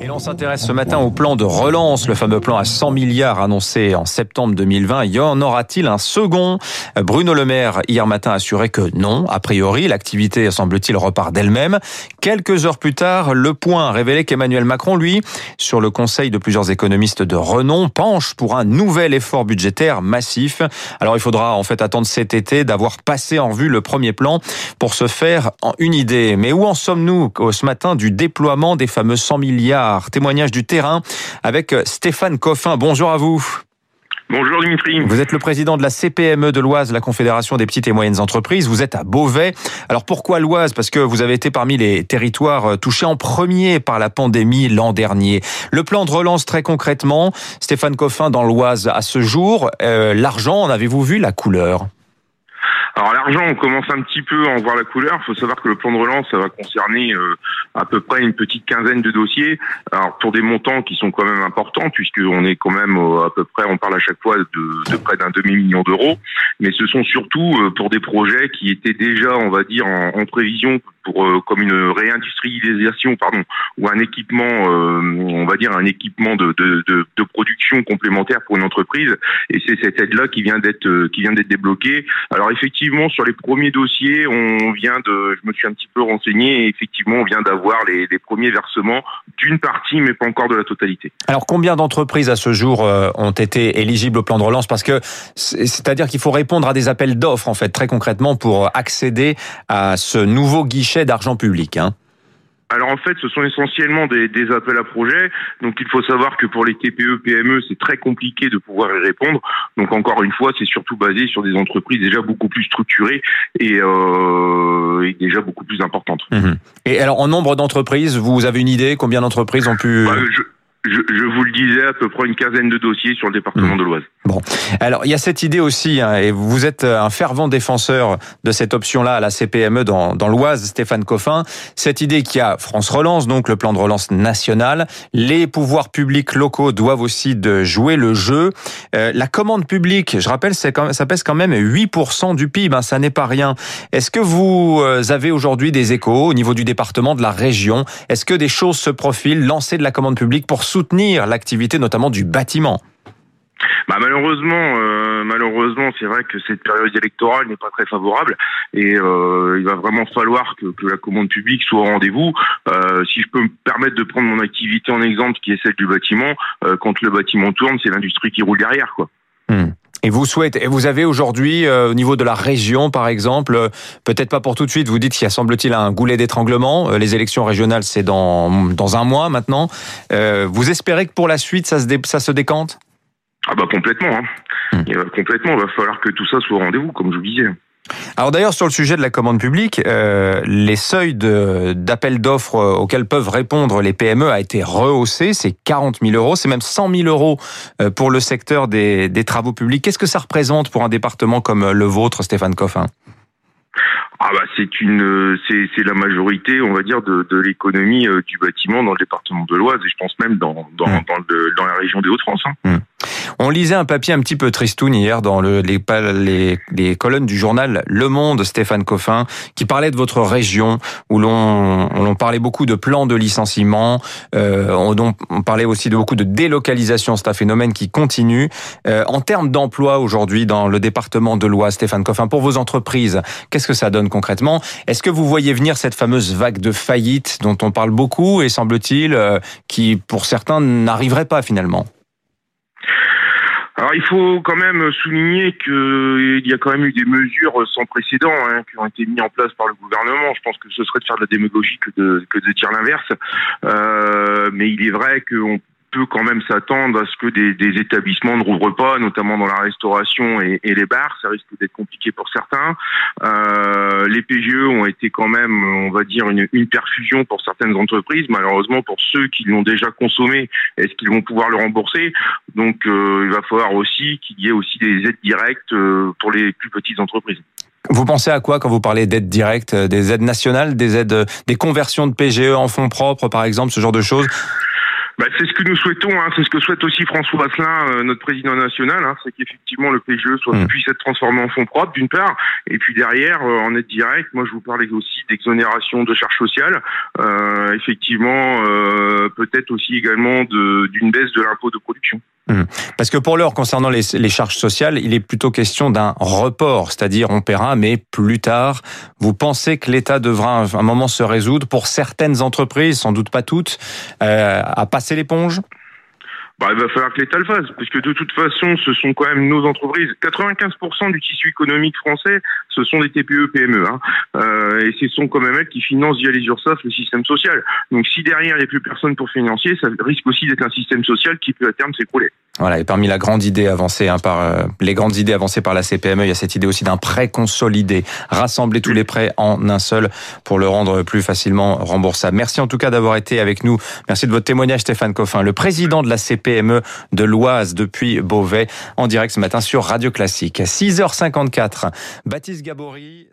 Et l'on s'intéresse ce matin au plan de relance, le fameux plan à 100 milliards annoncé en septembre 2020. Y en aura-t-il un second? Bruno Le Maire, hier matin, assurait que non. A priori, l'activité, semble-t-il, repart d'elle-même. Quelques heures plus tard, le point révélait qu'Emmanuel Macron, lui, sur le conseil de plusieurs économistes de renom, penche pour un nouvel effort budgétaire massif. Alors il faudra en fait attendre cet été d'avoir passé en vue le premier plan pour se faire une idée. Mais où en sommes-nous ce matin du déploiement des fameux 100 milliards Témoignage du terrain avec Stéphane Coffin. Bonjour à vous. Bonjour Dimitri. Vous êtes le président de la CPME de l'Oise, la Confédération des petites et moyennes entreprises. Vous êtes à Beauvais. Alors pourquoi l'Oise? Parce que vous avez été parmi les territoires euh, touchés en premier par la pandémie l'an dernier. Le plan de relance très concrètement, Stéphane Coffin dans l'Oise à ce jour, euh, l'argent, en avez-vous vu la couleur? Alors l'argent, on commence un petit peu à en voir la couleur. Il faut savoir que le plan de relance, ça va concerner euh, à peu près une petite quinzaine de dossiers. Alors pour des montants qui sont quand même importants, puisqu'on est quand même euh, à peu près, on parle à chaque fois de, près d'un demi-million d'euros. Mais ce sont surtout euh, pour des projets qui étaient déjà, on va dire, en prévision pour comme une réindustrialisation, pardon, ou un équipement, on va dire un équipement de, de, de, production complémentaire pour une entreprise. Et c'est cette aide-là qui vient d'être qui vient d'être débloquée. Alors effectivement sur les premiers dossiers, on vient de, je me suis un petit peu renseigné, et effectivement, on vient d'avoir les, premiers versements d'une partie, mais pas encore de la totalité. Alors, combien d'entreprises à ce jour euh, ont été éligibles au plan de relance? Parce que c'est-à-dire qu'il faut répondre à des appels d'offres, en fait, très concrètement, pour accéder à ce nouveau guichet d'argent public. Hein. Alors en fait, ce sont essentiellement des, appels à projets. Donc il faut savoir que pour les TPE, PME, c'est très compliqué de pouvoir y répondre. Donc encore une fois, c'est surtout basé sur des entreprises déjà beaucoup plus structurées et, euh, déjà beaucoup plus importantes. Mhm. Et alors en nombre d'entreprises, vous avez une idée combien d'entreprises ont pu bah, je, vous le disais, à peu près une quinzaine de dossiers sur le département mmh. de l'Oise. Bon, alors il y a cette idée aussi, hein, et vous êtes un fervent défenseur de cette option-là à la CPME dans, dans l'Oise, Stéphane Coffin. Cette idée qui a France Relance, donc le plan de relance national. Les pouvoirs publics locaux doivent aussi de jouer le jeu. Euh, la commande publique, je rappelle, quand, ça pèse quand même 8% du PIB, hein, ça n'est pas rien. Est-ce que vous euh, avez aujourd'hui des échos au niveau du département, de la région? Est-ce que des choses se profilent, lancer de la commande publique pour soutenir l'activité notamment du bâtiment bah malheureusement, euh, malheureusement, c'est vrai que cette période électorale n'est pas très favorable et euh, il va vraiment falloir que, que, la commande publique soit au rendez-vous. Euh, si je peux me permettre de prendre mon activité en exemple, qui est celle du bâtiment, quand le bâtiment tourne, c'est l'industrie qui roule derrière, quoi. Hmm. Et vous souhaitez, vous avez aujourd'hui euh, au niveau de la région, par exemple, euh, peut-être pas pour tout de suite. Vous dites qu'il y a semble-t-il un goulet d'étranglement. Euh, les élections régionales, c'est dans dans un mois maintenant. vous espérez que pour la suite, ça se ça se décante? Ah bah complètement. Hein. Hmm. complètement. Il va falloir que tout ça soit au rendez-vous, comme je vous disais. Alors d'ailleurs sur le sujet de la commande publique, euh, les seuils d'appel d'offres euh, auxquels peuvent répondre les PME a été rehaussé, c'est 40 000 euros, c'est même 100 000 euros euh, pour le secteur des, des travaux publics. Qu'est-ce que ça représente pour un département comme le vôtre, Stéphane Coffin? Ah bah c'est une c'est la majorité on va dire de, de l'économie du bâtiment dans le département de l'Oise et je pense même dans dans, mmh. dans, dans la région des Hauts-de-France. Hein. Mmh. On lisait un papier un petit peu tristoun hier dans le, les, les, colonnes du journal Le Monde, Stéphane Coffin, qui parlait de votre région, où l'on parlait beaucoup de plans de licenciement, euh, on, on, parlait aussi de beaucoup de délocalisation, c'est un phénomène qui continue. Euh, en termes d'emploi aujourd'hui dans le département de l'Oise, Stéphane Coffin, pour vos entreprises, qu'est-ce que ça donne concrètement? Est-ce que vous voyez venir cette fameuse vague de faillite dont on parle beaucoup et semble-t-il euh, qui, pour certains, n'arriverait pas finalement? Alors il faut quand même souligner qu'il y a quand même eu des mesures sans précédent hein, qui ont été mises en place par le gouvernement. Je pense que ce serait de faire de la démagogie que de, que dire l'inverse. Euh, mais il est vrai qu'on peut quand même s'attendre à ce que des, établissements ne rouvrent pas, notamment dans la restauration et, les bars. Ça risque d'être compliqué pour certains. Euh, les PGE ont été quand même, on va dire, une, une, perfusion pour certaines entreprises. Malheureusement, pour ceux qui l'ont déjà consommé, est-ce qu'ils vont pouvoir le rembourser? Donc, euh, il va falloir aussi qu'il y ait aussi des aides directes euh, pour les plus petites entreprises. Vous pensez à quoi quand vous parlez d'aides directes? Des aides nationales, des aides, des conversions de PGE en fonds propres, par exemple, ce genre de choses? Bah, c'est ce que nous souhaitons, hein. c'est ce que souhaite aussi François Asselin, euh, notre président national, hein. c'est qu'effectivement le PGE soit, mmh. puisse être transformé en fonds propres d'une part, et puis derrière, euh, en aide directe, moi je vous parlais aussi d'exonération de charges sociales, euh, effectivement peut-être aussi également d'une baisse de l'impôt de production. Mmh. Parce que pour l'heure, concernant les, les, charges sociales, il est plutôt question d'un report, c'est-à-dire on paiera, mais plus tard. Vous pensez que l'État devra à un moment se résoudre pour certaines entreprises, sans doute pas toutes, à passer l'éponge? Bah, il va falloir que l'État le fasse, puisque de toute façon, ce sont quand même nos entreprises. 95% du tissu économique français, ce sont des TPE, PME, hein. euh, et ce sont quand même elles qui financent via les URSAF le système social. Donc, si derrière il n'y a plus personne pour financer, ça risque aussi d'être un système social qui peut à terme s'écrouler. Voilà, et parmi la grande idée avancée hein, par euh, les grandes idées avancées par la CPME, il y a cette idée aussi d'un prêt consolidé, rassembler tous les prêts en un seul pour le rendre plus facilement remboursable. Merci en tout cas d'avoir été avec nous. Merci de votre témoignage Stéphane Coffin, le président de la CPME de l'Oise depuis Beauvais en direct ce matin sur Radio Classique. 6h54. Baptiste Gabory